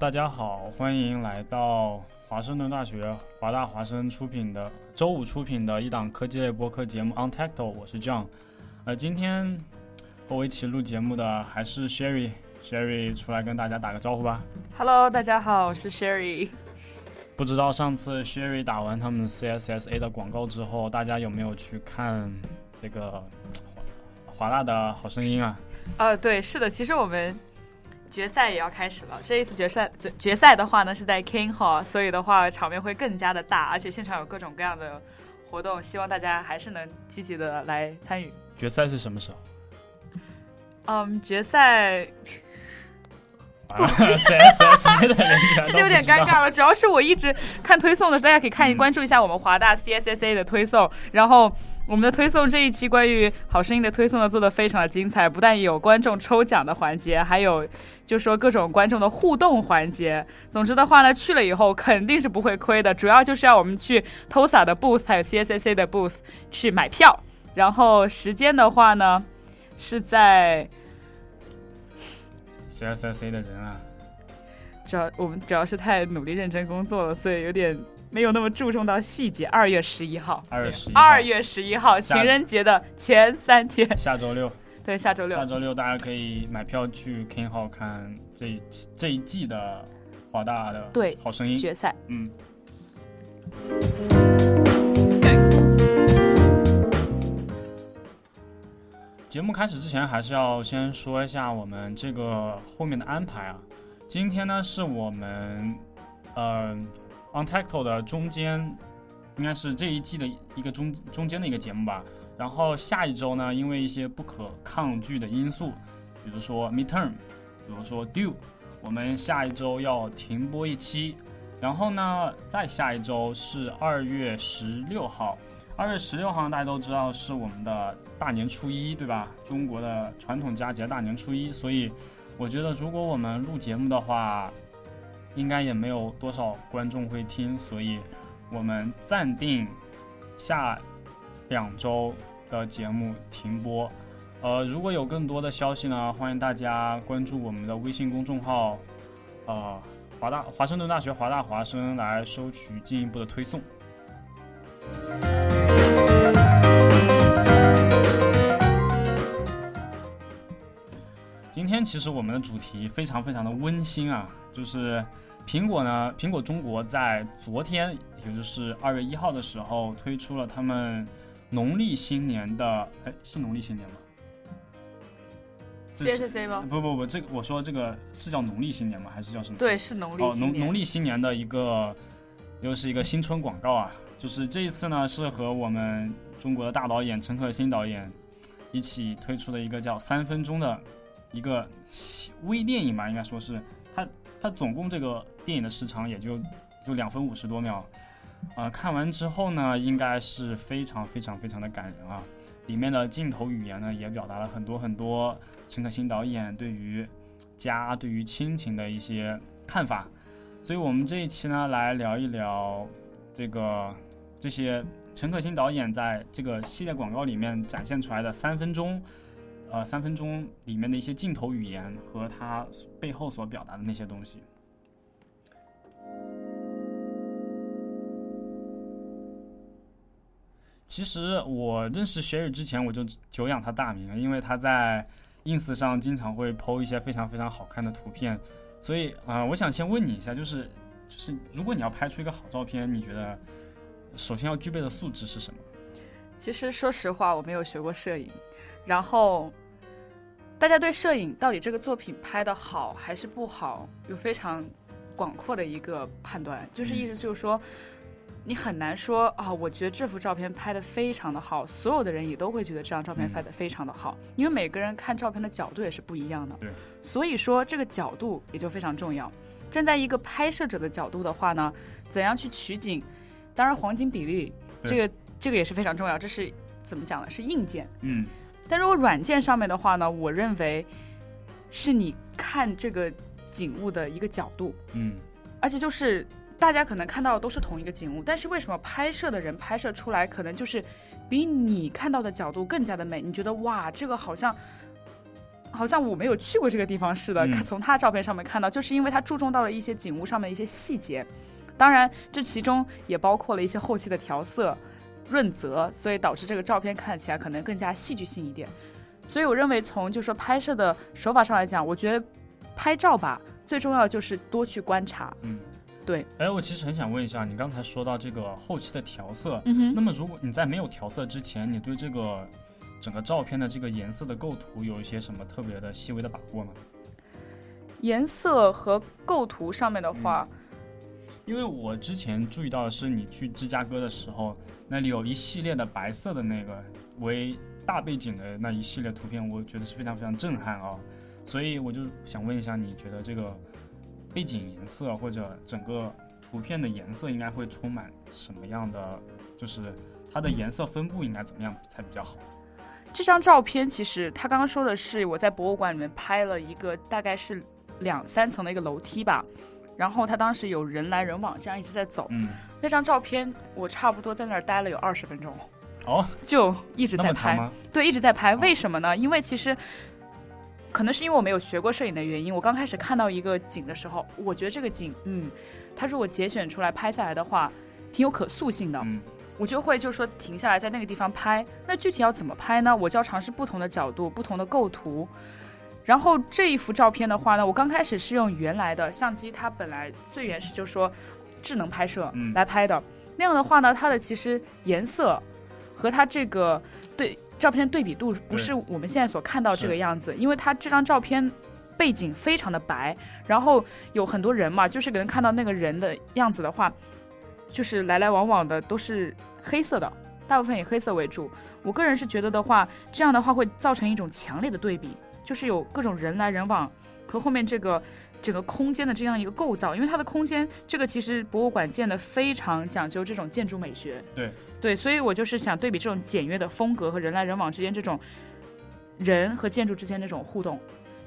大家好，欢迎来到华盛顿大学华大华生出品的周五出品的一档科技类播客节目 On Tacto，我是 John。呃，今天和我一起录节目的还是 Sherry，Sherry 出来跟大家打个招呼吧。Hello，大家好，我是 Sherry。不知道上次 Sherry 打完他们 CSSA 的广告之后，大家有没有去看这个华华大的好声音啊？呃，对，是的，其实我们决赛也要开始了。这一次决赛决决赛的话呢是在 King Hall，所以的话场面会更加的大，而且现场有各种各样的活动，希望大家还是能积极的来参与。决赛是什么时候？嗯，决赛 这就有点尴尬了，主要是我一直看推送的大家可以看关注一下我们华大 CSSA 的推送，然后。我们的推送这一期关于好声音的推送呢，做的非常的精彩，不但有观众抽奖的环节，还有就说各种观众的互动环节。总之的话呢，去了以后肯定是不会亏的，主要就是要我们去 TOSA 的 booth 还有 CSSA 的 booth 去买票。然后时间的话呢，是在 CSSA 的人啊，主要我们主要是太努力认真工作了，所以有点没有那么注重到细节。二月十一号，二月十一二月十一号，情人节的前三天，下周六，对，下周六下。周六大家可以买票去 King Hall 看这一这一季的华大的对好声音决赛。嗯，节目开始之前，还是要先说一下我们这个后面的安排啊。今天呢，是我们呃 On Tacto 的中间，应该是这一季的一个中中间的一个节目吧。然后下一周呢，因为一些不可抗拒的因素，比如说 midterm，比如说 due，我们下一周要停播一期。然后呢，再下一周是二月十六号。二月十六号大家都知道是我们的大年初一，对吧？中国的传统佳节大年初一，所以我觉得如果我们录节目的话，应该也没有多少观众会听，所以我们暂定下两周的节目停播。呃，如果有更多的消息呢，欢迎大家关注我们的微信公众号，呃，华大华盛顿大学华大华生来收取进一步的推送。今天其实我们的主题非常非常的温馨啊，就是苹果呢，苹果中国在昨天，也就是二月一号的时候推出了他们农历新年的，哎，是农历新年吗？这是 CSSA 吗？不不不，这个我说这个是叫农历新年吗？还是叫什么？对，是农历哦，新年。农农历新年的一个，又是一个新春广告啊！就是这一次呢，是和我们中国的大导演陈可辛导演一起推出的一个叫《三分钟》的一个微电影吧，应该说是它它总共这个电影的时长也就就两分五十多秒，啊、看完之后呢，应该是非常非常非常的感人啊！里面的镜头语言呢，也表达了很多很多陈可辛导演对于家、对于亲情的一些看法。所以我们这一期呢，来聊一聊这个这些陈可辛导演在这个系列广告里面展现出来的三分钟，呃，三分钟里面的一些镜头语言和他背后所表达的那些东西。其实我认识雪雨之前，我就久仰他大名，因为他在 ins 上经常会 PO 一些非常非常好看的图片，所以啊、呃我想先问你一下，就是就是如果你要拍出一个好照片，你觉得首先要具备的素质是什么？其实说实话，我没有学过摄影，然后大家对摄影到底这个作品拍的好还是不好，有非常广阔的一个判断，就是嗯意思就是说。你很难说啊、我觉得这幅照片拍的非常的好，所有的人也都会觉得这张照片嗯拍的非常的好，因为每个人看照片的角度也是不一样的。对，所以说这个角度也就非常重要。站在一个拍摄者的角度的话呢，怎样去取景，当然黄金比例这个这个也是非常重要，这是怎么讲呢？是硬件。嗯但如果软件上面的话呢，我认为是你看这个景物的一个角度，嗯而且就是大家可能看到的都是同一个景物，但是为什么拍摄的人拍摄出来可能就是比你看到的角度更加的美？你觉得哇，这个好像。好像我没有去过这个地方似的，嗯看从他照片上面看到，就是因为他注重到了一些景物上面的一些细节，当然这其中也包括了一些后期的调色、润泽，所以导致这个照片看起来可能更加戏剧性一点。所以我认为从就说拍摄的手法上来讲，我觉得拍照吧，最重要就是多去观察。嗯，对。哎，我其实很想问一下，你刚才说到这个后期的调色，嗯那么如果你在没有调色之前，你对这个整个照片的这个颜色的构图有一些什么特别的细微的把握吗？颜色和构图上面的话，因为我之前注意到的是，你去芝加哥的时候，那里有一系列的白色的那个为大背景的那一系列图片，我觉得是非常非常震撼啊、所以我就想问一下，你觉得这个背景颜色或者整个图片的颜色应该会充满什么样的？就是它的颜色分布应该怎么样才比较好？这张照片其实他刚刚说的是我在博物馆里面拍了一个大概是两三层的一个楼梯吧，然后他当时有人来人往，这样一直在走。嗯，那张照片我差不多在那儿待了有二十分钟，哦，就一直在拍。吗？对，一直在拍。为什么呢？因为其实可能是因为我没有学过摄影的原因，我刚开始看到一个景的时候，我觉得这个景，嗯，它如果节选出来拍下来的话，挺有可塑性的。嗯我就会就说停下来在那个地方拍。那具体要怎么拍呢？我就要尝试不同的角度、不同的构图。然后这一幅照片的话呢，我刚开始是用原来的相机，它本来最原始就是说智能拍摄嗯来拍的。那样的话呢，它的其实颜色和它这个对照片的对比度不是我们现在所看到这个样子，因为它这张照片背景非常的白，然后有很多人嘛，就是可能看到那个人的样子的话，就是来来往往的都是黑色的，大部分以黑色为主。我个人是觉得的话，这样的话会造成一种强烈的对比，就是有各种人来人往和后面这个整个空间的这样一个构造，因为它的空间这个其实博物馆建的非常讲究这种建筑美学。对对，所以我就是想对比这种简约的风格和人来人往之间这种人和建筑之间这种互动。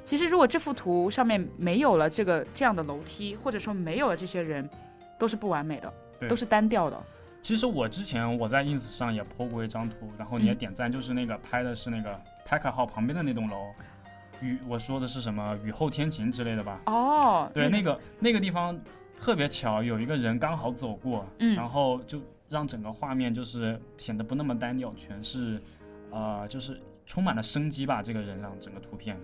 其实如果这幅图上面没有了这个这样的楼梯，或者说没有了这些人，都是不完美的，对都是单调的。其实我之前我在 ins 上也 po 过一张图，然后你也嗯点赞，就是那个拍的是那个 Packer 号旁边的那栋楼，雨我说的是什么雨后天晴之类的吧？哦，对，那个那个地方特别巧，有一个人刚好走过，嗯然后就让整个画面就是显得不那么单调，全是呃就是充满了生机吧。这个人让整个图片，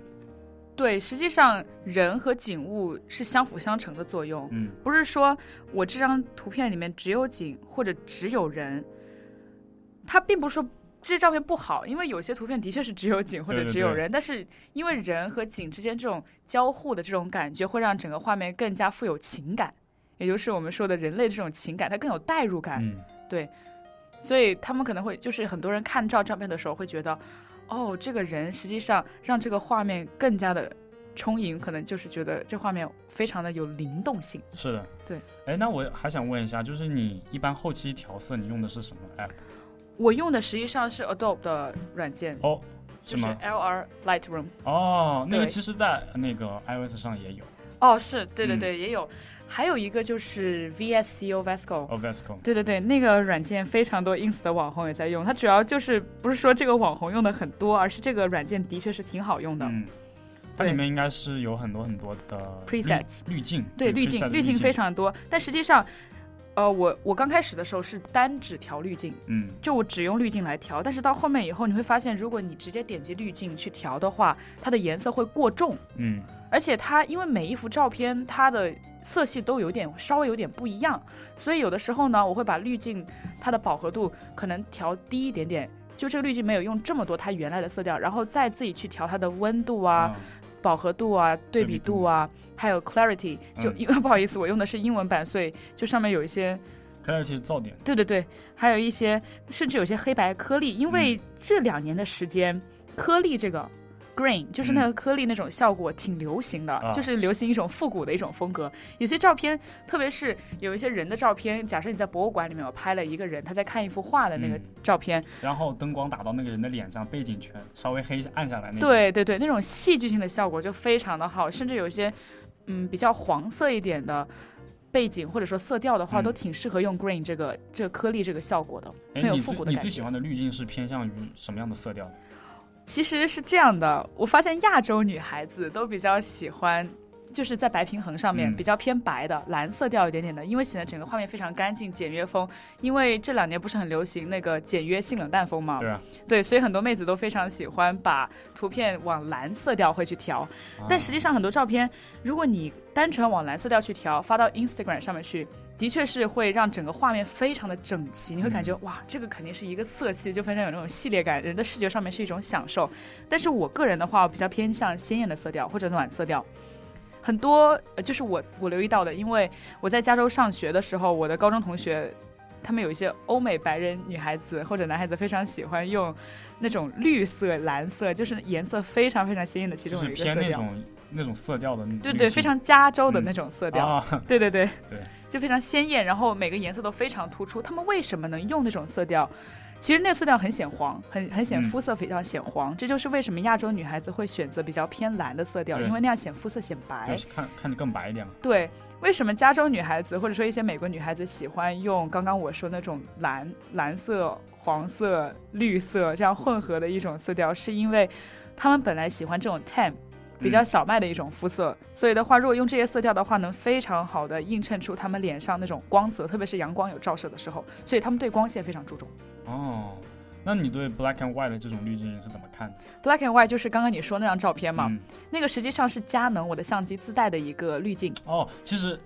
对，实际上人和景物是相辅相成的作用，嗯，不是说我这张图片里面只有景或者只有人，它并不是说这些照片不好，因为有些图片的确是只有景或者对对对只有人，但是因为人和景之间这种交互的这种感觉，会让整个画面更加富有情感，也就是我们说的人类这种情感，它更有代入感。嗯，所以他们可能会就是很多人看照照片的时候会觉得，哦，这个人实际上让这个画面更加的充盈，可能就是觉得这画面非常的有灵动性。是的，对。哎，那我还想问一下，就是你一般后期调色你用的是什么 app？我用的实际上是 Adobe 的软件，哦，就是？LR Lightroom。哦，那个其实在那个 iOS 上也有。哦，是对对嗯对，也有。还有一个就是 VSCO Vesco，o v e s c o 对对对，那个软件非常多 ins 的网红也在用。它主要就是不是说这个网红用的很多，而是这个软件的确是挺好用的。嗯，它里面应该是有很多很多的 Presets 滤滤镜，对滤镜，滤镜非常多，但实际上，呃，我我刚开始的时候是单只调滤镜，嗯就我只用滤镜来调，但是到后面以后你会发现，如果你直接点击滤镜去调的话，它的颜色会过重，嗯而且它因为每一幅照片它的色系都有点稍微有点不一样，所以有的时候呢，我会把滤镜它的饱和度可能调低一点点。就这个滤镜没有用这么多它原来的色调，然后再自己去调它的温度啊、饱和度啊、对比度。啊，还有 clarity。就嗯因为 不好意思，我用的是英文版，所以就上面有一些 clarity 噪点，对对对，还有一些甚至有些黑白颗粒，因为这两年的时间，颗粒这个 green 就是那个颗粒那种效果挺流行的，啊就是流行一种复古的一种风格。有些照片，特别是有一些人的照片，假设你在博物馆里面我拍了一个人，他在看一幅画的那个嗯照片，然后灯光打到那个人的脸上，背景全稍微黑暗下来那种。对对对，那种戏剧性的效果就非常的好，甚至有一些嗯比较黄色一点的。背景或者说色调的话，嗯都挺适合用 green 这个这个颗粒这个效果的，哎，很有复古的感觉。你最喜欢的滤镜是偏向于什么样的色调？其实是这样的，我发现亚洲女孩子都比较喜欢，就是在白平衡上面嗯比较偏白的、蓝色调一点点的，因为显得整个画面非常干净、简约风。因为这两年不是很流行那个简约性冷淡风嘛，对啊，对，所以很多妹子都非常喜欢把图片往蓝色调会去调。但实际上很多照片，如果你单纯往蓝色调去调，发到 Instagram 上面去。的确是会让整个画面非常的整齐，你会感觉、嗯哇，这个肯定是一个色系，就非常有那种系列感，人的视觉上面是一种享受。但是我个人的话，我比较偏向鲜艳的色调或者暖色调。很多呃就是我我留意到的，因为我在加州上学的时候，我的高中同学，他们有一些欧美白人女孩子或者男孩子非常喜欢用那种绿色、蓝色，就是颜色非常非常鲜艳的其中有一个色调。偏那种那种色调的那种对对，非常加州的嗯那种色调。啊，对对对 对，就非常鲜艳，然后每个颜色都非常突出。他们为什么能用那种色调？其实那个色调很显黄，很很显嗯肤色非常显黄，这就是为什么亚洲女孩子会选择比较偏蓝的色调，因为那样显肤色显白就。是看看着更白一点嘛。对，为什么加州女孩子或者说一些美国女孩子喜欢用刚刚我说那种蓝、蓝色、黄色、绿色这样混合的一种色调，是因为她们本来喜欢这种 tan。比较嗯小麦的一种肤色，所以的话，如果用这些色调的话，能非常好的映衬出她们脸上那种光泽，特别是阳光有照射的时候，所以她们对光线非常注重。哦，那你对 black and white 的这种滤镜是怎么看的？Black and white 就是刚刚你说那张照片嘛，嗯，那个实际上是佳能我的相机自带的一个滤镜，哦，其实，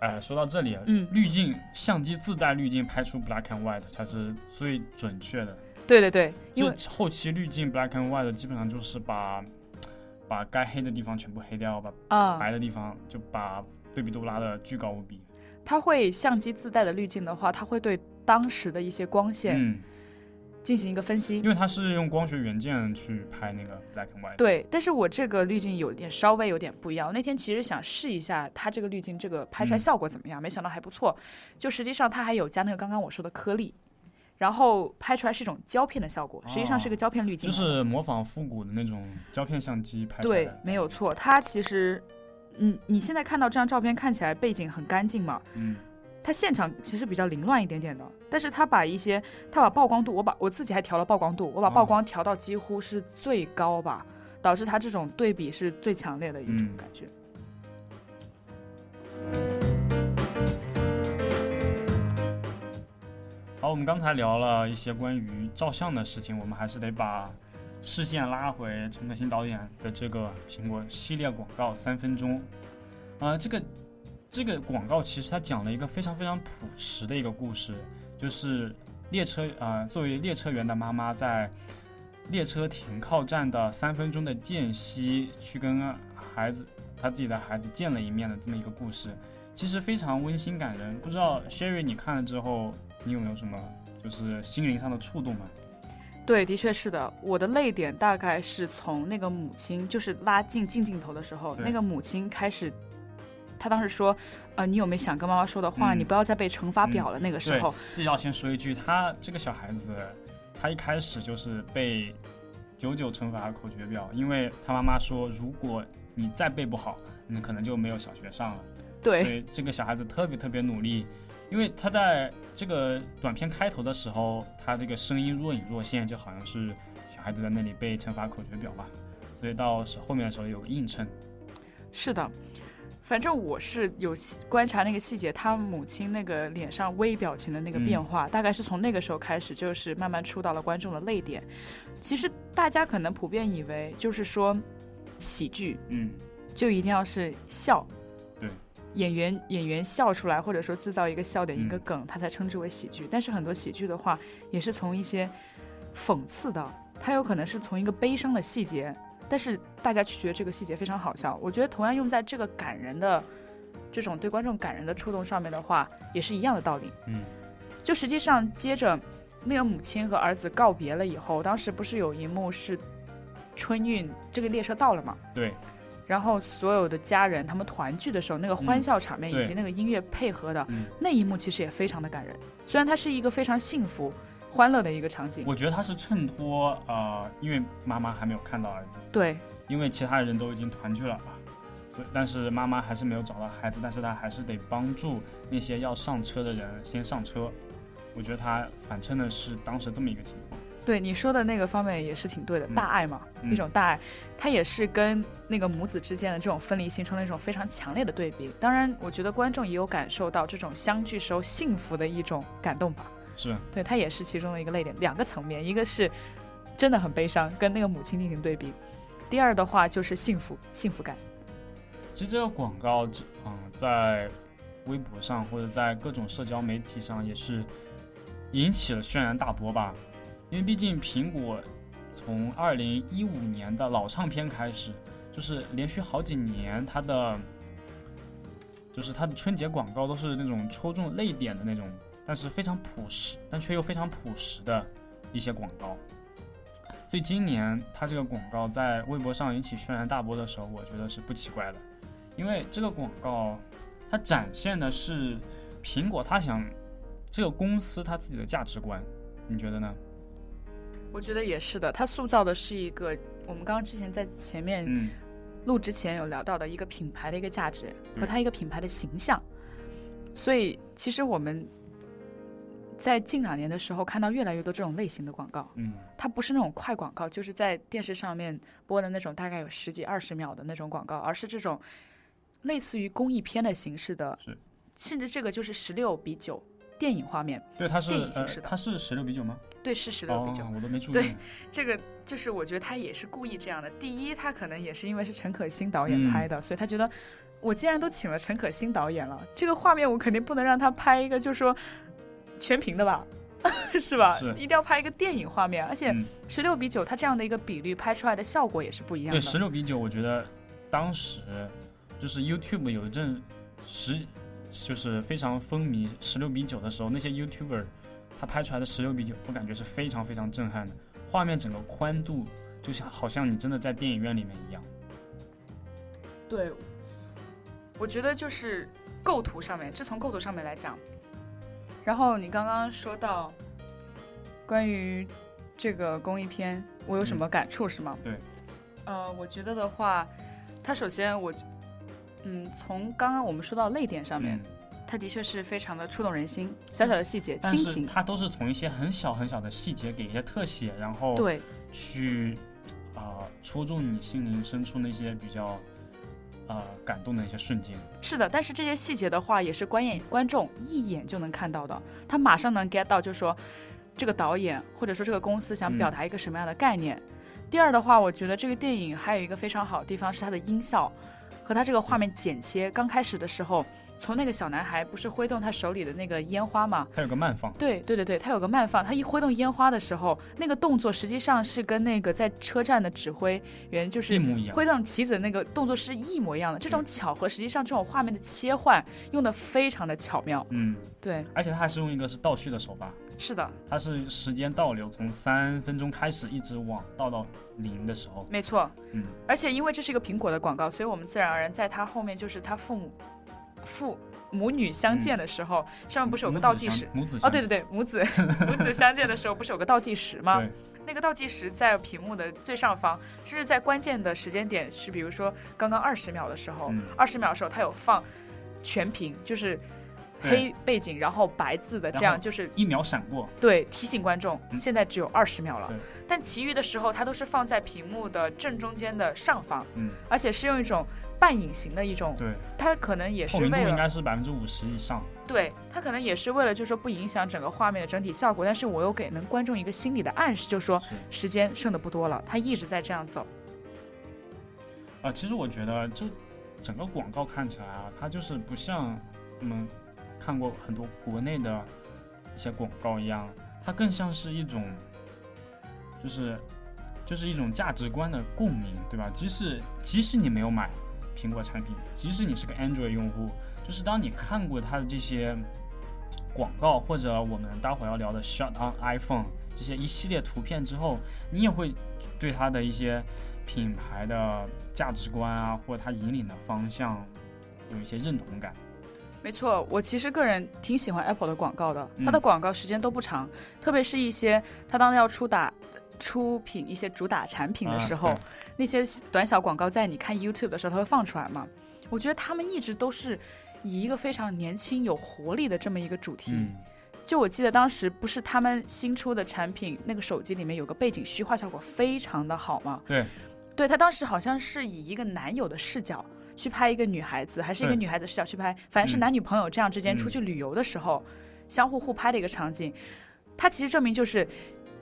哎，说到这里，嗯滤镜相机自带滤镜拍出 black and white 才是最准确的。对对对，因就为后期滤镜 black and white 基本上就是把把该黑的地方全部黑掉，把啊，白的地方就把对比度拉的巨高无比。它会相机自带的滤镜的话，它会对当时的一些光线嗯，进行一个分析。因为它是用光学元件去拍那个 black and white。对，但是我这个滤镜有点稍微有点不一样。我那天其实想试一下它这个滤镜这个拍出来嗯效果怎么样，没想到还不错。就实际上它还有加那个刚刚我说的颗粒，然后拍出来是一种胶片的效果，实际上是个胶片滤镜。就是模仿复古的那种胶片相机拍出来对。，没有错。它其实，嗯，你现在看到这张照片看起来背景很干净嘛，嗯，它现场其实比较凌乱一点点的，但是它把一些，它把曝光度，我把我自己还调了曝光度，我把曝哦光调到几乎是最高吧，导致它这种对比是最强烈的一种嗯感觉。好，我们刚才聊了一些关于照相的事情，我们还是得把视线拉回陈可辛导演的这个苹果系列广告三分钟。呃，这个这个广告其实它讲了一个非常非常朴实的一个故事，就是列车呃作为列车员的妈妈在列车停靠站的三分钟的间隙去跟孩子他自己的孩子见了一面的这么一个故事，其实非常温馨感人。不知道 Sherry 你看了之后，你有没有什么就是心灵上的触动吗？对，的确是的。我的泪点大概是从那个母亲，就是拉近近镜头的时候，那个母亲开始，她当时说，呃，你有没有想跟妈妈说的话？嗯你不要再背乘法表了。那个时对候，，这要先说一句，他这个小孩子，他一开始就是背九九乘法口诀表，因为他妈妈说，如果你再背不好，你可能就没有小学上了。对所以这个小孩子特别特别努力，因为他在这个短片开头的时候，他这个声音若隐若现，就好像是小孩子在那里背乘法口诀表嘛，所以到是后面的时候有个映衬。是的，反正我是有细观察那个细节，他母亲那个脸上微表情的那个变化，大概是从那个时候开始，就是慢慢触到了观众的泪点。其实大家可能普遍以为，就是说喜剧嗯，就一定要是笑，对，演员演员笑出来，或者说制造一个笑点、嗯一个梗，他才称之为喜剧。但是很多喜剧的话，也是从一些讽刺的，它有可能是从一个悲伤的细节，但是大家却觉得这个细节非常好笑。我觉得同样用在这个感人的这种对观众感人的触动上面的话，也是一样的道理。嗯，就实际上接着那个母亲和儿子告别了以后，当时不是有一幕是春运这个列车到了嘛？对，然后所有的家人他们团聚的时候，那个欢笑场面以及那个音乐配合的、嗯那一幕，其实也非常的感人。虽然它是一个非常幸福、欢乐的一个场景，我觉得他是衬托呃，因为妈妈还没有看到儿子，对因为其他人都已经团聚了啊，所以但是妈妈还是没有找到孩子，但是她还是得帮助那些要上车的人先上车。我觉得他反衬的是当时这么一个情况。对，你说的那个方面也是挺对的，嗯大爱嘛，嗯一种大爱，它也是跟那个母子之间的这种分离形成了一种非常强烈的对比。当然，我觉得观众也有感受到这种相聚时候幸福的一种感动吧。是，对，它也是其中的一个泪点，两个层面，一个是真的很悲伤，跟那个母亲进行对比；第二的话就是幸福，幸福感。其实这个广告，嗯，在微博上或者在各种社交媒体上也是引起了轩然大波吧。因为毕竟苹果从二零一五年的老唱片开始，就是连续好几年它的，就是它的春节广告都是那种戳中泪点的那种，但是非常朴实，但却又非常朴实的一些广告。所以今年它这个广告在微博上引起轩然大波的时候，我觉得是不奇怪的，因为这个广告它展现的是苹果它想这个公司它自己的价值观，你觉得呢？我觉得也是的，它塑造的是一个我们刚刚之前在前面嗯，录之前有聊到的一个品牌的一个价值对和它一个品牌的形象。所以其实我们在近两年的时候看到越来越多这种类型的广告，嗯，它不是那种快广告，就是在电视上面播的那种大概有十几二十秒的那种广告，而是这种类似于公益片的形式的是，甚至这个就是十六比九电影画面，对，它是呃电影形式，的它是十六比九吗？对，是十六比九、哦，我都没注意对。这个就是我觉得他也是故意这样的。第一，他可能也是因为是陈可辛导演嗯拍的，所以他觉得我既然都请了陈可辛导演了，这个画面我肯定不能让他拍一个就是说全屏的吧，是吧？是一定要拍一个电影画面，而且嗯十六比九，它这样的一个比率拍出来的效果也是不一样的对，十六比九，我觉得当时就是 YouTube 有一阵十，就是非常风靡十六比九的时候，那些 YouTuber 他拍出来的十六比九，我感觉是非常非常震撼的，画面整个宽度就像好像你真的在电影院里面一样。对，我觉得就是构图上面，这从构图上面来讲。然后你刚刚说到关于这个公益片，我有什么感触是吗？对。呃，我觉得的话，它首先我，嗯，从刚刚我们说到泪点上面，嗯，它的确是非常的触动人心，小小的细节，亲情，它都是从一些很小很小的细节给一些特写，然后对，去啊、戳中你心灵深处那些比较呃感动的一些瞬间。是的，但是这些细节的话，也是观演观众一眼就能看到的，他马上能 get 到，就是说这个导演或者说这个公司想嗯表达一个什么样的概念。第二的话，我觉得这个电影还有一个非常好的地方是它的音效和它这个画面剪切。刚开始的时候，从那个小男孩不是挥动他手里的那个烟花嘛，他有个慢放，对对对对，他有个慢放，他一挥动烟花的时候，那个动作实际上是跟那个在车站的指挥员就是一模一样。挥动旗子那个动作是一模一样的。这种巧合，实际上这种画面的切换用的非常的巧妙。嗯，对，而且他还是用一个是倒叙的手法，是的，它是时间倒流，从三分钟开始一直往倒到零的时候，没错。嗯，而且因为这是一个苹果的广告，所以我们自然而然在它后面就是他父母父母女相见的时候，上面不是有个倒计时？哦，母子哦对对对，母子 母子相见的时候不是有个倒计时吗？那个倒计时在屏幕的最上方，是在关键的时间点，是比如说刚刚二十秒的时候，嗯二十、秒的时候它有放，全屏，就是对黑背景，然后白字的，这样就是一秒闪过，对提醒观众，嗯。现在只有二十秒了。但其余的时候，它都是放在屏幕的正中间的上方，嗯，而且是用一种半隐形的一种，对，它可能也是为了该是百分之五十以上。对，它可能也是为了就是说不影响整个画面的整体效果，但是我又给能观众一个心理的暗示，就是说时间剩的不多了，它一直在这样走。啊，其实我觉得就整个广告看起来啊，它就是不像我们看过很多国内的一些广告一样，它更像是一种，就是就是一种价值观的共鸣，对吧？即使即使你没有买苹果产品，即使你是个 Android 用户，就是当你看过它的这些广告，或者我们待会要聊的 Shut on iPhone 这些一系列图片之后，你也会对它的一些品牌的价值观啊，或者它引领的方向有一些认同感。没错，我其实个人挺喜欢 Apple 的广告的，它嗯的广告时间都不长，特别是一些它当要出打出品一些主打产品的时候，啊那些短小广告在你看 YouTube 的时候，它会放出来嘛。我觉得他们一直都是以一个非常年轻有活力的这么一个主题。嗯，就我记得当时不是他们新出的产品，那个手机里面有个背景虚化效果非常的好嘛。对，对他当时好像是以一个男友的视角去拍一个女孩子，还是一个女孩子视角去拍，反正是嗯。男女朋友这样之间嗯。出去旅游的时候，相互互拍的一个场景。它其实证明就是。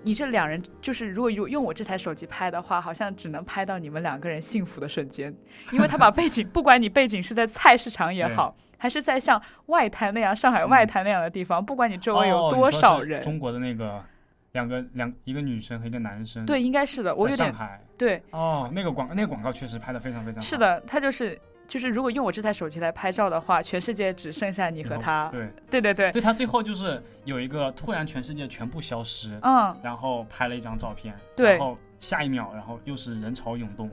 你这两人就是，如果用用我这台手机拍的话，好像只能拍到你们两个人幸福的瞬间，因为他把背景，不管你背景是在菜市场也好，还是在像外滩那样、上海外滩那样的地方，不管你周围有哦多少人，中国的那个两个两一个女生和一个男生，对，应该是的，我有点在上海。对，哦，那个广那个广告确实拍的非常非常好。是的，他就是就是，如果用我这台手机来拍照的话，全世界只剩下你和他。对对对对，对，他最后就是有一个突然全世界全部消失，嗯，然后拍了一张照片，对然后下一秒，然后又是人潮涌动。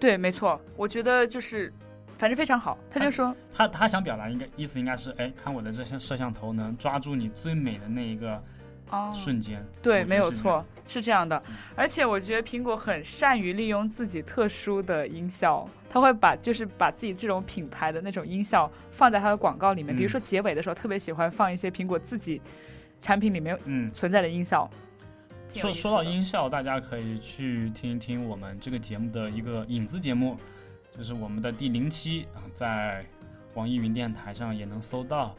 对，没错，我觉得就是，反正非常好。他就说，他他想表达应该意思应该是，哎，看我的这些摄像头能抓住你最美的那一个哦，瞬间。对，没有错，是这样的嗯。而且我觉得苹果很善于利用自己特殊的音效，它会把就是把自己这种品牌的那种音效放在它的广告里面，比如嗯说结尾的时候，特别喜欢放一些苹果自己产品里面嗯，存在的音效。说说到音效，大家可以去听一听我们这个节目的一个影子节目，就是我们的第零期啊，在网易云电台上也能搜到。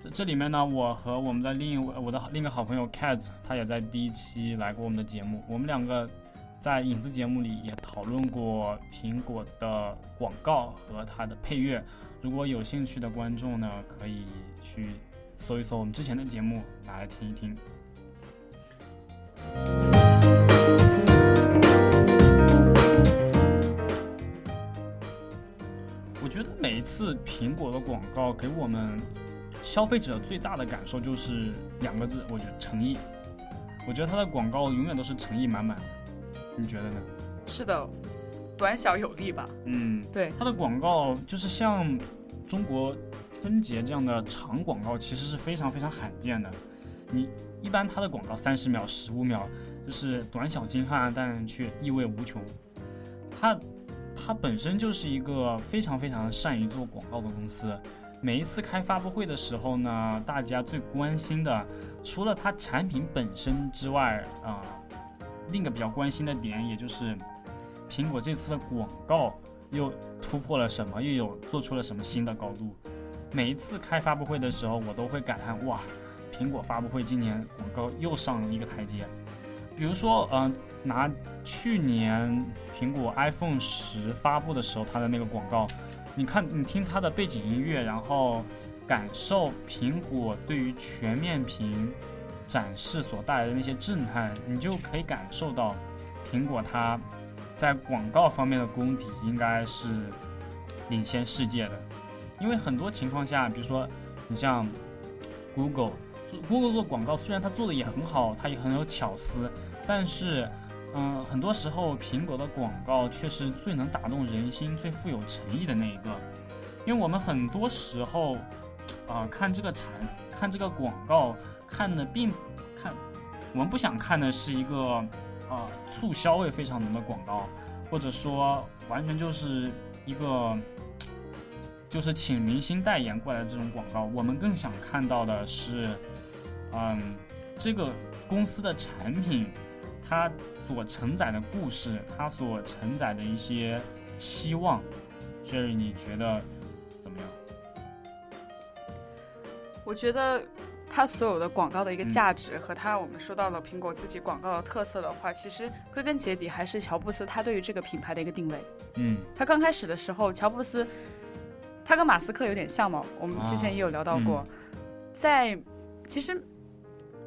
这这里面呢，我和我们的另一位我的另一个好朋友 Cats，他也在第一期来过我们的节目。我们两个在影子节目里也讨论过苹果的广告和它的配乐。如果有兴趣的观众呢，可以去搜一搜我们之前的节目，拿来听一听。我觉得每一次苹果的广告给我们消费者最大的感受就是两个字，我觉得诚意。我觉得它的广告永远都是诚意满满的，你觉得呢？是的，短小有力吧？嗯，对，它的广告就是像中国春节这样的长广告，其实是非常非常罕见的。你一般它的广告三十秒、十五秒，就是短小精悍，但却意味无穷。它它本身就是一个非常非常善于做广告的公司。每一次开发布会的时候呢，大家最关心的，除了它产品本身之外，啊、另一个比较关心的点，也就是苹果这次的广告又突破了什么，又有做出了什么新的高度。每一次开发布会的时候，我都会感叹哇，苹果发布会今年广告又上了一个台阶。比如说，嗯、拿去年苹果 iPhone 十发布的时候，它的那个广告，你看，你听它的背景音乐，然后感受苹果对于全面屏展示所带来的那些震撼，你就可以感受到苹果它在广告方面的功底应该是领先世界的。因为很多情况下，比如说你像 Google，Google 做广告虽然它做的也很好，它也很有巧思，但是，嗯、很多时候苹果的广告却是最能打动人心、最富有诚意的那一个。因为我们很多时候，啊、看这个产看这个广告，看的并看，我们不想看的是一个啊、促销味非常浓的广告，或者说完全就是一个就是请明星代言过来的这种广告，我们更想看到的是，嗯，这个公司的产品，它所承载的故事，它所承载的一些期望。Jerry，你觉得怎么样？我觉得它所有的广告的一个嗯价值和它我们说到了苹果自己广告的特色的话，其实归根结底还是乔布斯他对于这个品牌的一个定位。嗯他刚开始的时候，乔布斯他跟马斯克有点像嘛，我们之前也有聊到过，在其实。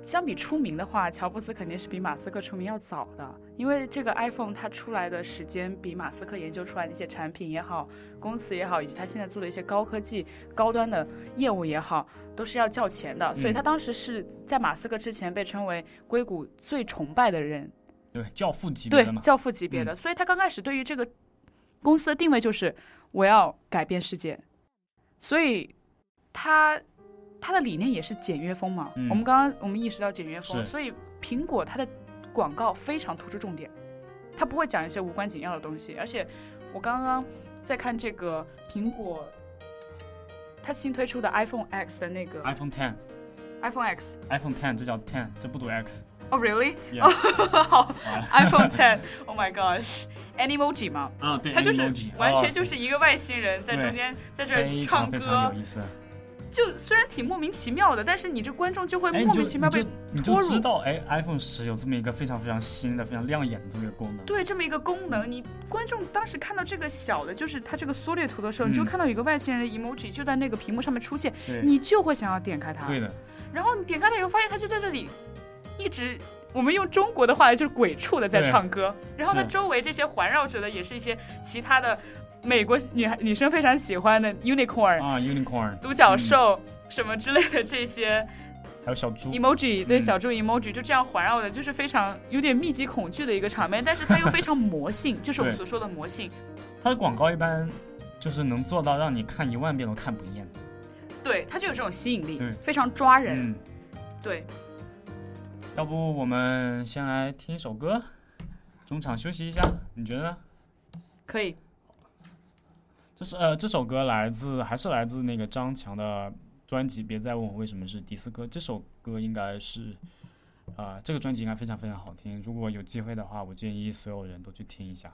相比出名的话，乔布斯肯定是比马斯克出名要早的，因为这个 iPhone 它出来的时间比马斯克研究出来的一些产品也好，公司也好，以及他现在做的一些高科技、高端的业务也好，都是要较前的。所以他当时是在马斯克之前被称为硅谷最崇拜的人，对，教父级别的嘛，对教父级别的。嗯。所以他刚开始对于这个公司的定位就是我要改变世界，所以他他的理念也是简约风嘛。嗯我们刚刚我们意识到简约风，所以苹果它的广告非常突出重点，它不会讲一些无关紧要的东西。而且我刚刚在看这个苹果。它新推出的 iPhone X 的那个 iPhone Ten。iPhone X，iPhone Ten，这叫 Ten，这不读 X。哦、really？Yeah 好，iPhone Ten，Oh my gosh，Animoji 嘛，啊，对，它就是完全哦就是一个外星人在中间在这唱常非常歌有，意思。就虽然挺莫名其妙的，但是你这观众就会莫名其妙被你就。知道，哎，iPhone 十有这么一个非常非常新的、非常亮眼的这么一个功能。对这么一个功能，你观众当时看到这个小的，就是它这个缩略图的时候，你就嗯看到有个外星人的 emoji 就在那个屏幕上面出现，对你就会想要点开它。对的，然后你点开它以后，发现它就在这里一直，我们用中国的话就是鬼畜的在唱歌，然后它周围这些环绕着的也是一些其他的美国女孩女生非常喜欢的 unicorn、啊，unicorn，独角兽、什么之类的这些还有小猪，emoji，对嗯小猪 emoji 就这样环绕的，就是非常有点密集恐惧的一个场面，但是它又非常魔性，就是我们所说的魔性。它的广告一般就是能做到让你看一万遍都看不厌。对，它就有这种吸引力对，非常抓人。嗯，对，要不我们先来听一首歌，中场休息一下，你觉得呢？可以。这是呃，这首歌来自还是来自那个张强的专辑《别再问我为什么是迪斯科》。这首歌应该是，啊、这个专辑应该非常非常好听。如果有机会的话，我建议所有人都去听一下。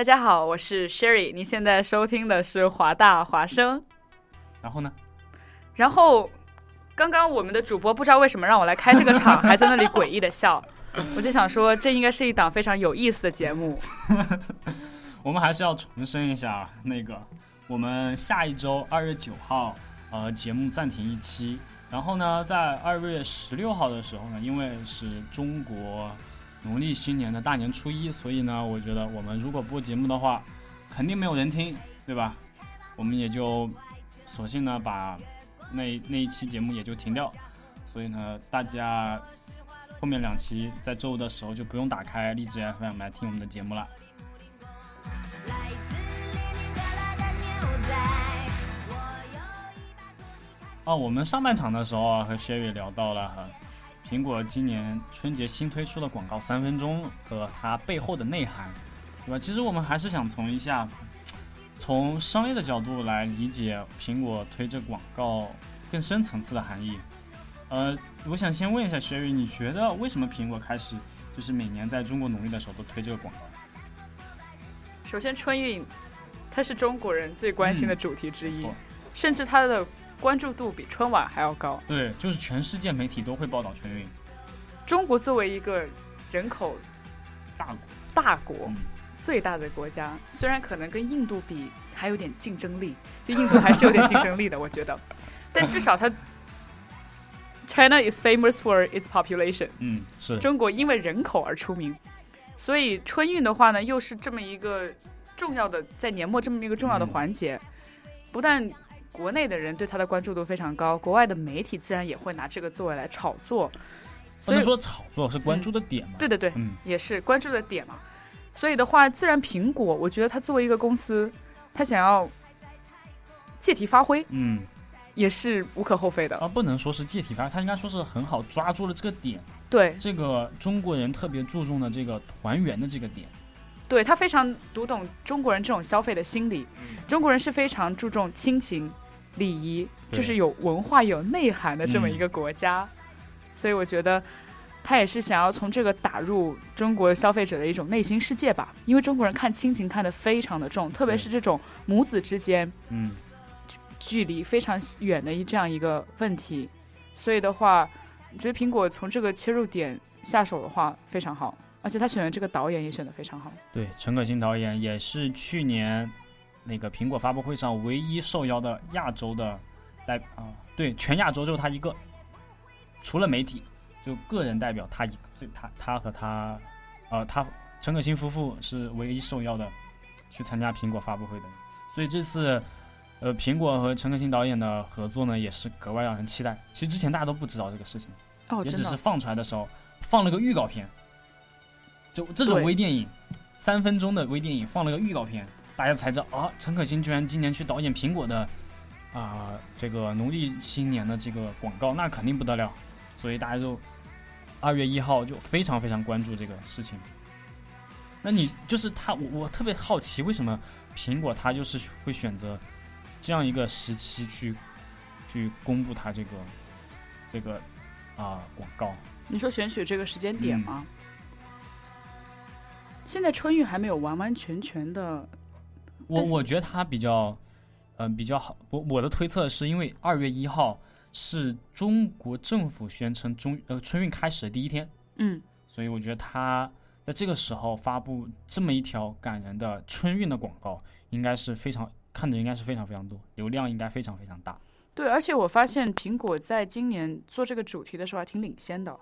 大家好，我是 Sherry，您现在收听的是华大华生。然后呢？然后，刚刚我们的主播不知道为什么让我来开这个场，还在那里诡异的笑，我就想说，这应该是一档非常有意思的节目。我们还是要重申一下那个，我们下一周二月九号，呃，节目暂停一期。然后呢，在二月十六号的时候呢，因为是中国农历新年的大年初一，所以呢，我觉得我们如果播节目的话，肯定没有人听，对吧？我们也就索性呢把那那一期节目也就停掉。所以呢，大家后面两期在周五的时候就不用打开荔枝 FM 来听我们的节目了。哦，我们上半场的时候啊，和 Sherry 聊到了哈，苹果今年春节新推出的广告三分钟和它背后的内涵，对吧？其实我们还是想从一下从商业的角度来理解苹果推这广告更深层次的含义。呃，我想先问一下 Sherry，你觉得为什么苹果开始就是每年在中国农历的时候都推这个广告？首先，春运它是中国人最关心的主题之一，甚至它的关注度比春晚还要高。对，就是全世界媒体都会报道春运，中国作为一个人口大国。大国、嗯。最大的国家，虽然可能跟印度比还有点竞争力，就印度还是有点竞争力的，我觉得，但至少它 China is famous for its population，嗯，是。中国因为人口而出名，所以春运的话呢，又是这么一个重要的在年末这么一个重要的嗯。环节，不但国内的人对他的关注度非常高，国外的媒体自然也会拿这个作为来炒作，不所以能说炒作，是关注的点嘛？对对对，嗯，也是关注的点嘛。所以的话，自然苹果，我觉得它作为一个公司，它想要借题发挥嗯，也是无可厚非的。啊，不能说是借题发挥，他应该说是很好抓住了这个点，对这个中国人特别注重的这个团圆的这个点。对，他非常读懂中国人这种消费的心理。中国人是非常注重亲情、礼仪，就是有文化、有内涵的这么嗯一个国家。所以我觉得。他也是想要从这个打入中国消费者的一种内心世界吧，因为中国人看亲情看得非常的重，特别是这种母子之间，嗯，距离非常远的一这样一个问题，所以的话，我觉得苹果从这个切入点下手的话非常好，而且他选的这个导演也选的非常好。对，陈可辛导演也是去年那个苹果发布会上唯一受邀的亚洲的代啊，对，全亚洲就他一个，除了媒体，就个人代表他一个，所以他他和他，呃，他陈可辛夫妇是唯一受邀的去参加苹果发布会的，所以这次。呃，苹果和陈可辛导演的合作呢，也是格外让人期待。其实之前大家都不知道这个事情，哦，也只是放出来的时候放了个预告片，就这种微电影，三分钟的微电影放了个预告片，大家才知道啊，陈可辛居然今年去导演苹果的啊、这个农历新年的这个广告，那肯定不得了，所以大家就二月一号就非常非常关注这个事情。那你就是他，我我特别好奇，为什么苹果它就是会选择这样一个时期去去公布它这个这个啊、广告？你说选取这个时间点嗯吗？现在春运还没有完完全全的，我我觉得他比较，呃，比较好。我我的推测是因为二月一号是中国政府宣称中呃春运开始的第一天，嗯，所以我觉得他在这个时候发布这么一条感人的春运的广告，应该是非常看的应该是非常非常多，流量应该非常非常大。对，而且我发现苹果在今年做这个主题的时候还挺领先的。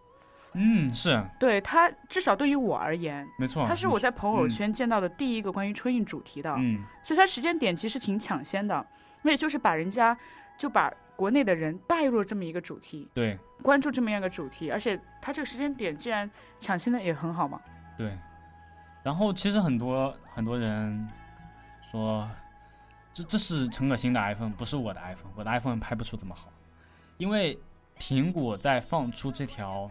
嗯，是对他，至少对于我而言，没错，他是我在朋友嗯圈见到的第一个关于春运主题的，嗯所以它时间点其实挺抢先的，那也就是把人家就把国内的人带入了这么一个主题，对关注这么样一个主题，而且它这个时间点既然抢先的也很好嘛。对。然后其实很多很多人说，这这是陈可辛的 iPhone，不是我的 iPhone，我的 iPhone 拍不出这么好，因为苹果在放出这条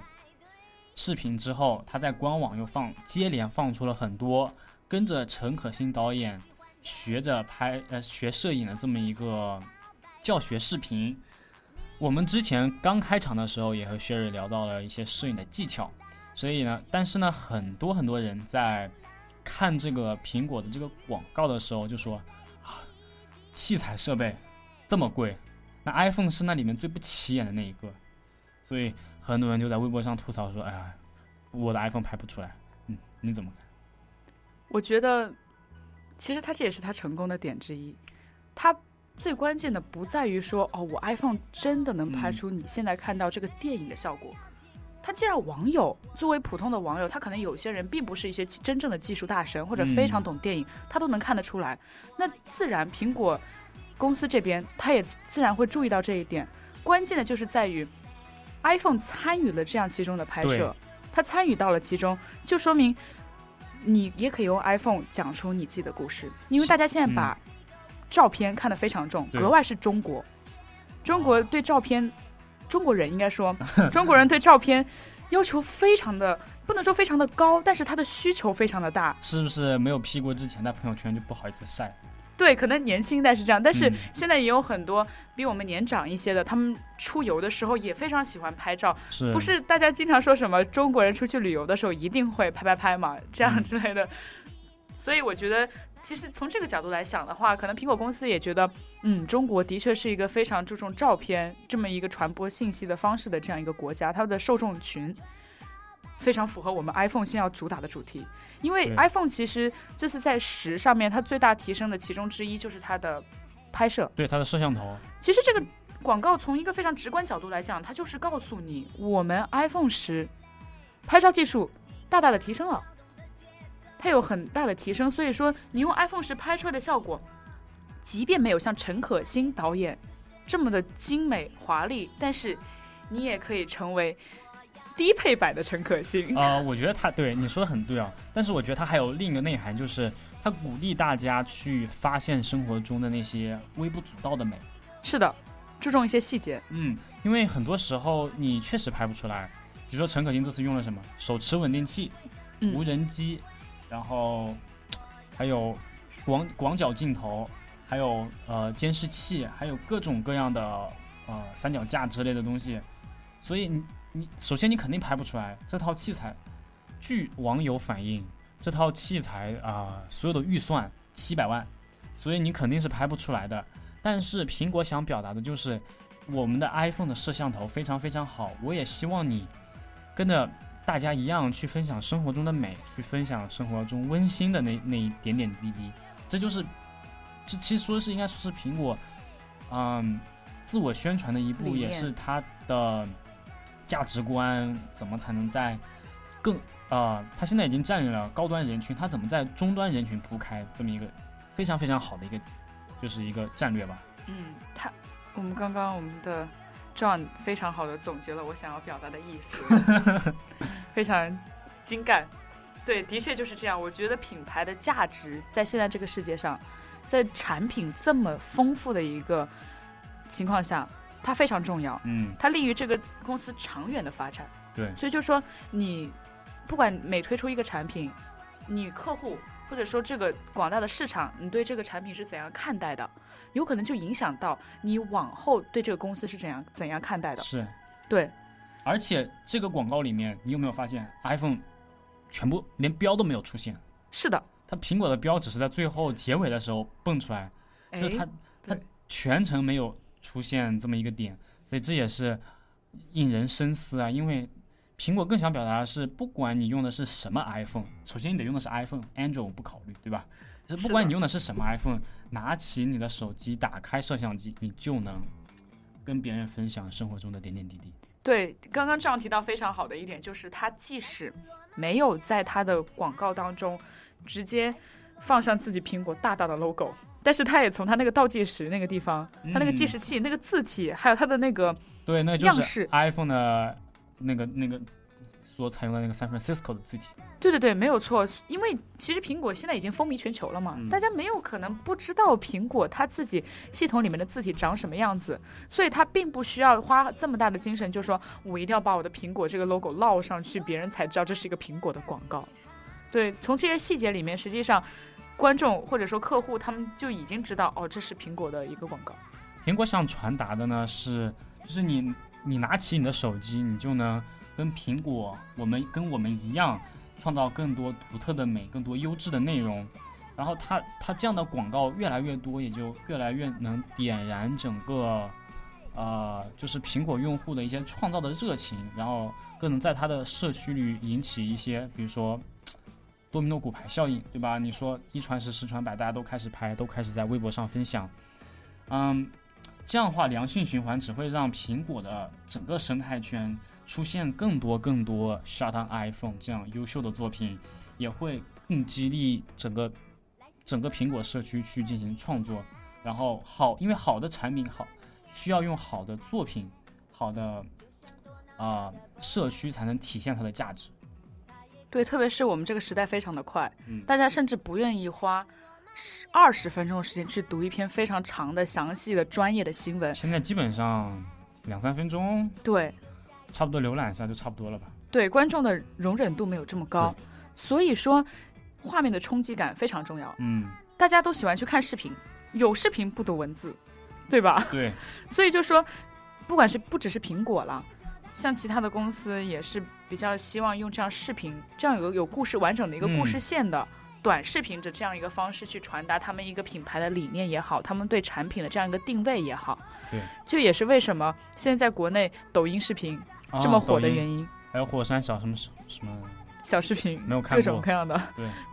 视频之后，它在官网又放接连放出了很多跟着陈可辛导演学着拍呃学摄影的这么一个教学视频。我们之前刚开场的时候也和 Sherry 聊到了一些摄影的技巧，所以呢，但是呢，很多很多人在看这个苹果的这个广告的时候就说啊，器材设备这么贵，那 iPhone 是那里面最不起眼的那一个，所以很多人就在微博上吐槽说，哎呀，我的 iPhone 拍不出来，嗯，你怎么看？我觉得，其实它这也是它成功的点之一。它最关键的不在于说，哦，我 iPhone 真的能拍嗯出你现在看到这个电影的效果。它既然网友作为普通的网友，他可能有些人并不是一些真正的技术大神或者非常嗯懂电影，他都能看得出来。那自然苹果公司这边，他也自然会注意到这一点。关键的就是在于 iPhone 参与了这样其中的拍摄对，它参与到了其中，就说明你也可以用 iPhone 讲出你自己的故事，因为大家现在把照片看得非常重，对格外是中国，中国对照片，中国人应该说，中国人对照片要求非常的，不能说非常的高，但是他的需求非常的大。是不是没有 P 过之前在朋友圈就不好意思晒？对，可能年轻一代是这样，但是嗯现在也有很多比我们年长一些的，他们出游的时候也非常喜欢拍照，是不是大家经常说什么中国人出去旅游的时候一定会拍拍拍嘛，这样嗯之类的。所以我觉得，其实从这个角度来想的话，可能苹果公司也觉得，嗯，中国的确是一个非常注重照片这么一个传播信息的方式的这样一个国家，它的受众群非常符合我们 iPhone 现在要主打的主题。因为 iPhone 其实这次在十上面，它最大提升的其中之一就是它的拍摄。对它的摄像头，其实这个广告从一个非常直观角度来讲，它就是告诉你，我们 iPhone 十拍照技术大大的提升了，它有很大的提升。所以说，你用 iPhone 十拍出来的效果，即便没有像陈可辛导演这么的精美华丽，但是你也可以成为低配版的陈可辛。呃，我觉得他对你说的很对啊，但是我觉得他还有另一个内涵，就是他鼓励大家去发现生活中的那些微不足道的美。是的，注重一些细节。嗯，因为很多时候你确实拍不出来，比如说陈可辛这次用了什么手持稳定器、嗯无人机，然后还有广广角镜头，还有呃监视器，还有各种各样的呃三脚架之类的东西，所以你你首先你肯定拍不出来这套器材。据网友反映，这套器材啊、所有的预算七百万，所以你肯定是拍不出来的。但是苹果想表达的就是，我们的 iPhone 的摄像头非常非常好，我也希望你跟着大家一样去分享生活中的美，去分享生活中温馨的那那一点点滴滴。这就是，这其实说是应该说是苹果，嗯，自我宣传的一步，也是它的价值观怎么才能在更呃，他现在已经占领了高端人群，他怎么在中端人群铺开这么一个非常非常好的一个就是一个战略吧。嗯，他，我们刚刚我们的 John 非常好的总结了我想要表达的意思，非常精干。对，的确就是这样。我觉得品牌的价值在现在这个世界上，在产品这么丰富的一个情况下，它非常重要，嗯，它利于这个公司长远的发展。对，所以就说你不管每推出一个产品，你客户或者说这个广大的市场，你对这个产品是怎样看待的，有可能就影响到你往后对这个公司是怎样怎样看待的。是。对，而且这个广告里面，你有没有发现 iPhone 全部连标都没有出现？是的，它苹果的标只是在最后结尾的时候蹦出来，哎就是它它全程没有出现这么一个点，所以这也是引人深思啊。因为苹果更想表达的是，不管你用的是什么 iPhone，首先你得用的是 iPhone，Android 我不考虑，对吧？就是不管你用的是什么 iPhone，拿起你的手机，打开摄像机，你就能跟别人分享生活中的点点滴滴。对，刚刚这样提到非常好的一点就是，它即使没有在它的广告当中直接放上自己苹果大大的 logo，但是它也从它那个倒计时那个地方，它那个计时器、那个字体，还有它的那个对，那就是 iPhone 的那个那个所采用的那个 San Francisco 的字体。对对对，没有错。因为其实苹果现在已经风靡全球了嘛，嗯大家没有可能不知道苹果它自己系统里面的字体长什么样子，所以它并不需要花这么大的精神，就说我一定要把我的苹果这个 logo 烙上去，别人才知道这是一个苹果的广告。对，从这些细节里面，实际上观众或者说客户他们就已经知道，哦，这是苹果的一个广告。苹果想传达的呢是，就是你你拿起你的手机，你就能跟苹果，我们跟我们一样，创造更多独特的美，更多优质的内容。然后它它这样的广告越来越多，也就越来越能点燃整个，呃，就是苹果用户的一些创造的热情，然后更能在它的社区里引起一些，比如说。多米诺骨牌效应，对吧？你说一传十，十传百，大家都开始拍，都开始在微博上分享，嗯，这样的话，良性循环只会让苹果的整个生态圈出现更多更多 Shut on iPhone 这样优秀的作品，也会更激励整个整个苹果社区去进行创作。然后好，因为好的产品好，需要用好的作品、好的啊、社区才能体现它的价值。对，特别是我们这个时代非常的快，嗯大家甚至不愿意花十二十分钟的时间去读一篇非常长的、详细的、专业的新闻。现在基本上两三分钟，对差不多浏览一下就差不多了吧。对，观众的容忍度没有这么高，所以说画面的冲击感非常重要。嗯，大家都喜欢去看视频，有视频不读文字，对吧？对，所以就说，不管是不只是苹果了，像其他的公司也是比较希望用这样视频，这样有个有故事完整的一个故事嗯线的。短视频的这样一个方式去传达他们一个品牌的理念也好，他们对产品的这样一个定位也好，对，这也是为什么现在在国内抖音视频这么火的原因。因。还有火山小什么什什么，小视频没有看各种过各样的，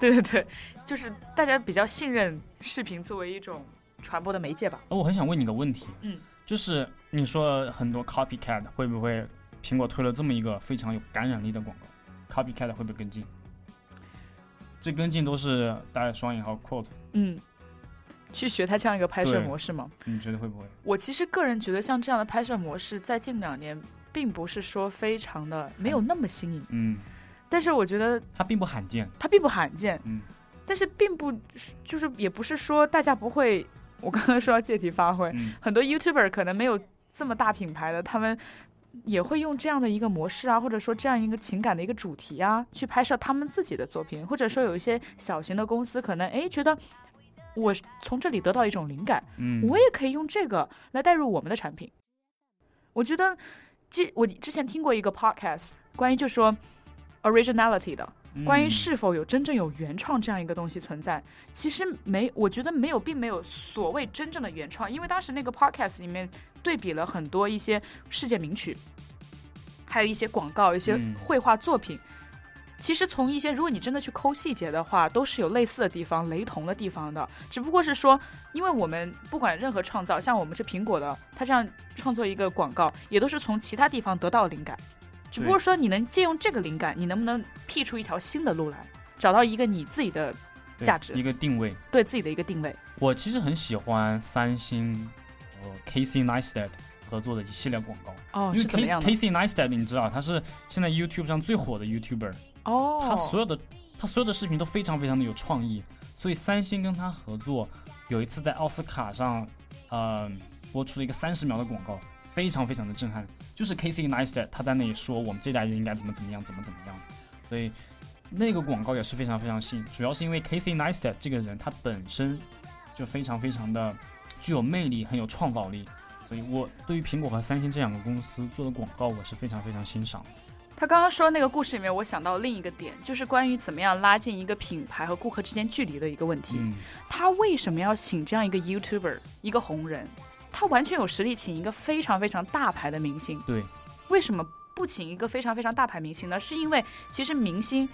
对对对对，就是大家比较信任视频作为一种传播的媒介吧。哦我很想问你个问题，嗯，就是你说很多 copycat 会不会苹果推了这么一个非常有感染力的广告，copycat 会不会跟进？这跟进都是带双引号 quote，嗯，去学他这样一个拍摄模式吗？你觉得会不会？我其实个人觉得，像这样的拍摄模式，在近两年并不是说非常的没有那么新颖，嗯，但是我觉得它并不罕见，它并不罕见，嗯，但是并不就是也不是说大家不会，我刚刚说要借题发挥，嗯很多 YouTuber 可能没有这么大品牌的，他们也会用这样的一个模式啊，或者说这样一个情感的一个主题啊，去拍摄他们自己的作品，或者说有一些小型的公司可能诶觉得我从这里得到一种灵感，嗯，我也可以用这个来带入我们的产品。我觉得，之我之前听过一个 podcast，关于就说 originality 的，关于嗯是否有真正有原创这样一个东西存在，其实没，我觉得没有，并没有所谓真正的原创，因为当时那个 podcast 里面对比了很多一些世界名曲，还有一些广告、一些嗯绘画作品。其实从一些，如果你真的去抠细节的话，都是有类似的地方、雷同的地方的。只不过是说，因为我们不管任何创造，像我们这苹果的，它这样创作一个广告，也都是从其他地方得到灵感。只不过说，你能借用这个灵感，你能不能辟出一条新的路来，找到一个你自己的价值一个定位。对自己的一个定位？我其实很喜欢三星和 Casey Neistat 合作的一系列广告，哦，因为 Casey Neistat 你知道他是现在 YouTube 上最火的 YouTuber，哦，他所有的他所有的视频都非常非常的有创意，所以三星跟他合作，有一次在奥斯卡上，呃，播出了一个三十秒的广告，非常非常的震撼。就是 Casey Neistat 他在那里说我们这代人应该怎么怎么样，怎么怎么样，所以那个广告也是非常非常吸引。主要是因为 Casey Neistat 这个人他本身就非常非常的具有魅力，很有创造力，所以我对于苹果和三星这两个公司做的广告，我是非常非常欣赏的。他刚刚说那个故事里面，我想到另一个点，就是关于怎么样拉近一个品牌和顾客之间距离的一个问题。嗯，他为什么要请这样一个 YouTuber，一个红人？他完全有实力请一个非常非常大牌的明星，对，为什么不请一个非常非常大牌明星呢？是因为其实明星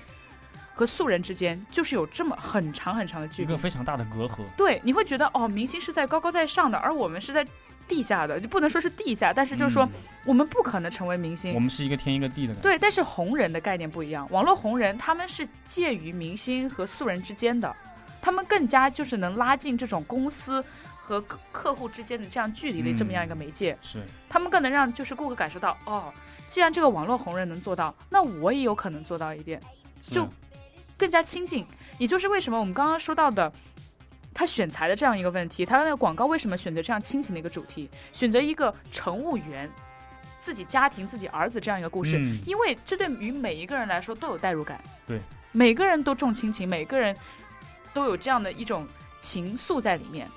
和素人之间就是有这么很长很长的距离一个。非常大的隔阂。对，你会觉得哦，明星是在高高在上的，而我们是在地下的，就不能说是地下，但是就是说嗯我们不可能成为明星我。们是一个天一个地的感觉。对，但是红人的概念不一样，网络红人他们是介于明星和素人之间的，他们更加就是能拉近这种公司和客客户之间的这样距离的这么样一个媒介，是，他们更能让就是顾客感受到，哦，既然这个网络红人能做到，那我也有可能做到一点，就更加亲近。也就是为什么我们刚刚说到的。他选材的这样一个问题，他的那个广告为什么选择这样亲情的一个主题，选择一个乘务员自己家庭、自己儿子这样一个故事，嗯因为这对于每一个人来说都有代入感。对，每个人都重亲情，每个人都有这样的一种情愫在里面，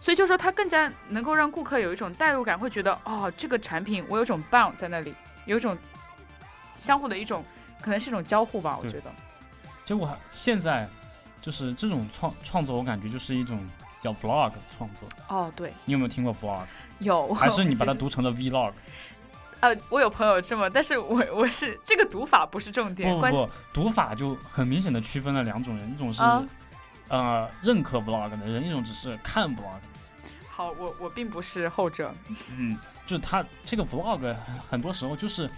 所以就说它更加能够让顾客有一种代入感，会觉得哦，这个产品我有种 bound 在那里，有一种相互的一种，可能是一种交互吧，我觉得。其实我还现在就是这种创创作，我感觉就是一种叫 vlog 创作。哦，对，你有没有听过 vlog？有，还是你把它读成了 vlog？呃，我有朋友这么，但是我我是这个读法不是重点，不不不，读法就很明显的区分了两种人，一种是、啊呃认可 vlog 的人，一种只是看 vlog。好，我我并不是后者，嗯，就是他这个 vlog 很多时候就是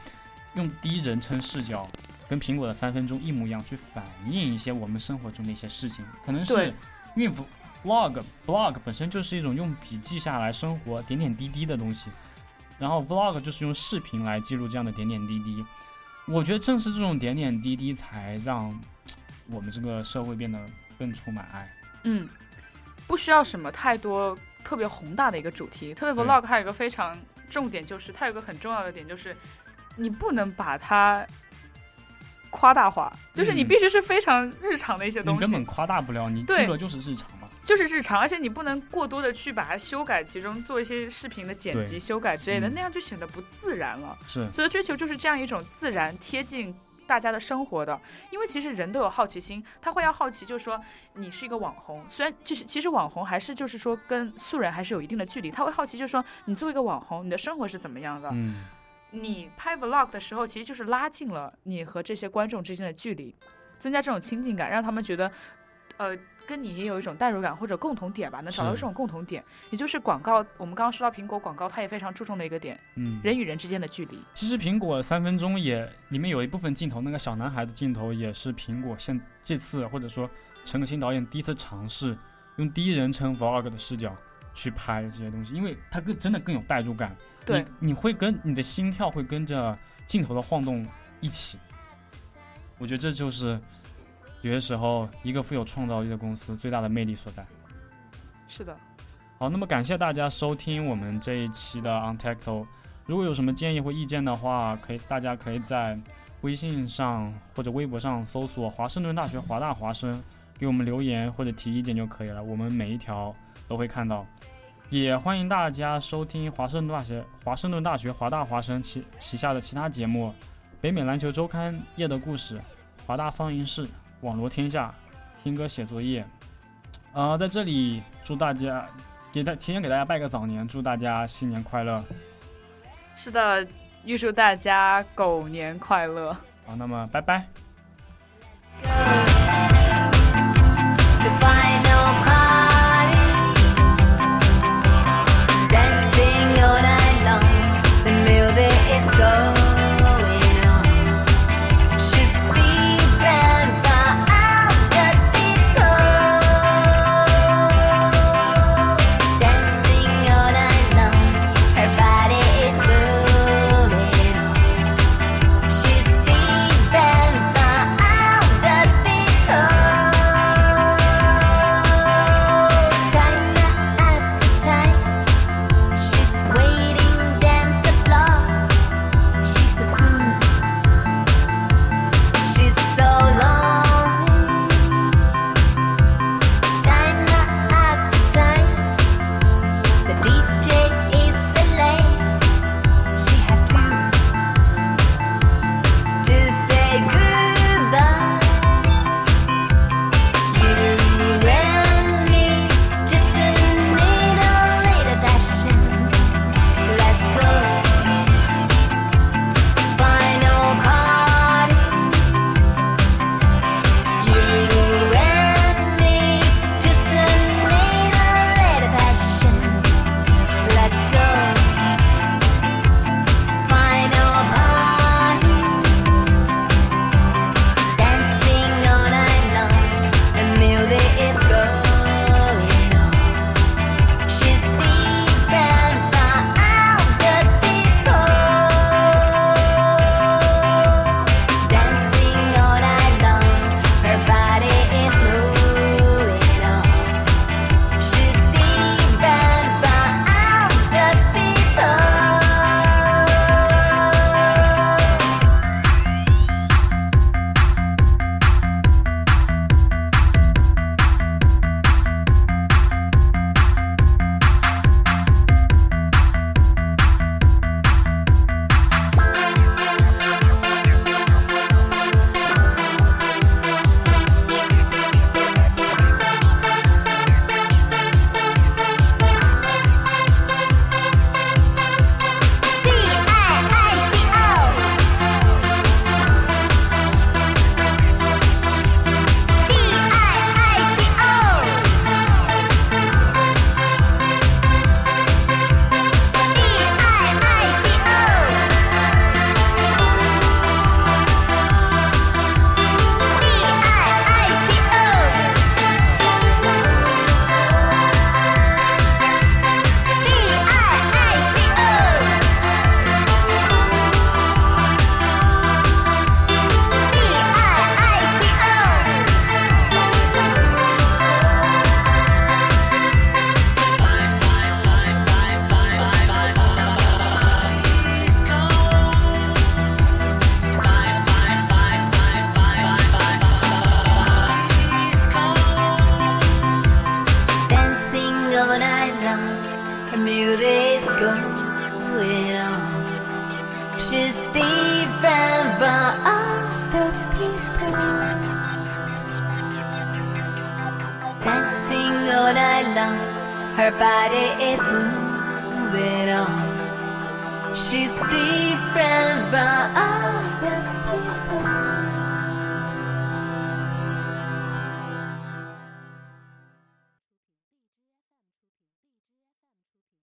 用第一人称视角，跟苹果的三分钟一模一样，去反映一些我们生活中的一些事情。可能是对因为 vlog blog 本身就是一种用笔记下来生活点点滴滴的东西，然后 vlog 就是用视频来记录这样的点点滴滴。我觉得正是这种点点滴滴，才让我们这个社会变得更充满爱。嗯，不需要什么太多特别宏大的一个主题。特别 vlog 还有一个非常重点，就是它有一个很重要的点，就是你不能把它夸大化，就是你嗯必须是非常日常的一些东西，你根本夸大不了，你对记录就是日常嘛。就是日常，而且你不能过多的去把它修改，其中做一些视频的剪辑、修改之类的，嗯。那样就显得不自然了。是，所以追求就是这样一种自然贴近大家的生活的，因为其实人都有好奇心，他会要好奇，就是说你是一个网红，虽然就是其实网红还是就是说跟素人还是有一定的距离，他会好奇就是说你作为一个网红，你的生活是怎么样的？嗯，你拍 vlog 的时候，其实就是拉近了你和这些观众之间的距离，增加这种亲近感，让他们觉得。呃，跟你也有一种代入感或者共同点吧，能找到这种共同点，也就是广告。我们刚刚说到苹果广告，它也非常注重的一个点，嗯，人与人之间的距离。其实苹果三分钟也里面有一部分镜头，那个小男孩的镜头也是苹果现这次或者说陈可辛导演第一次尝试用第一人称 vlog 的视角去拍这些东西，因为它更真的更有代入感。对你，你会跟你的心跳会跟着镜头的晃动一起。我觉得这就是有些时候一个富有创造力的公司最大的魅力所在。是的。好，那么感谢大家收听我们这一期的 On t a c t o。如果有什么建议或意见的话，可以大家可以在微信上或者微博上搜索华盛顿大学华大华生，给我们留言或者提意见就可以了，我们每一条都会看到。也欢迎大家收听华盛顿大学华盛顿大学华大华生旗旗下的其他节目：北美篮球周刊、夜的故事、华大放映室、网罗天下、听歌写作业。呃，在这里祝大家给大提前给大家拜个早年，祝大家新年快乐。是的，预祝大家狗年快乐。好，那么拜拜。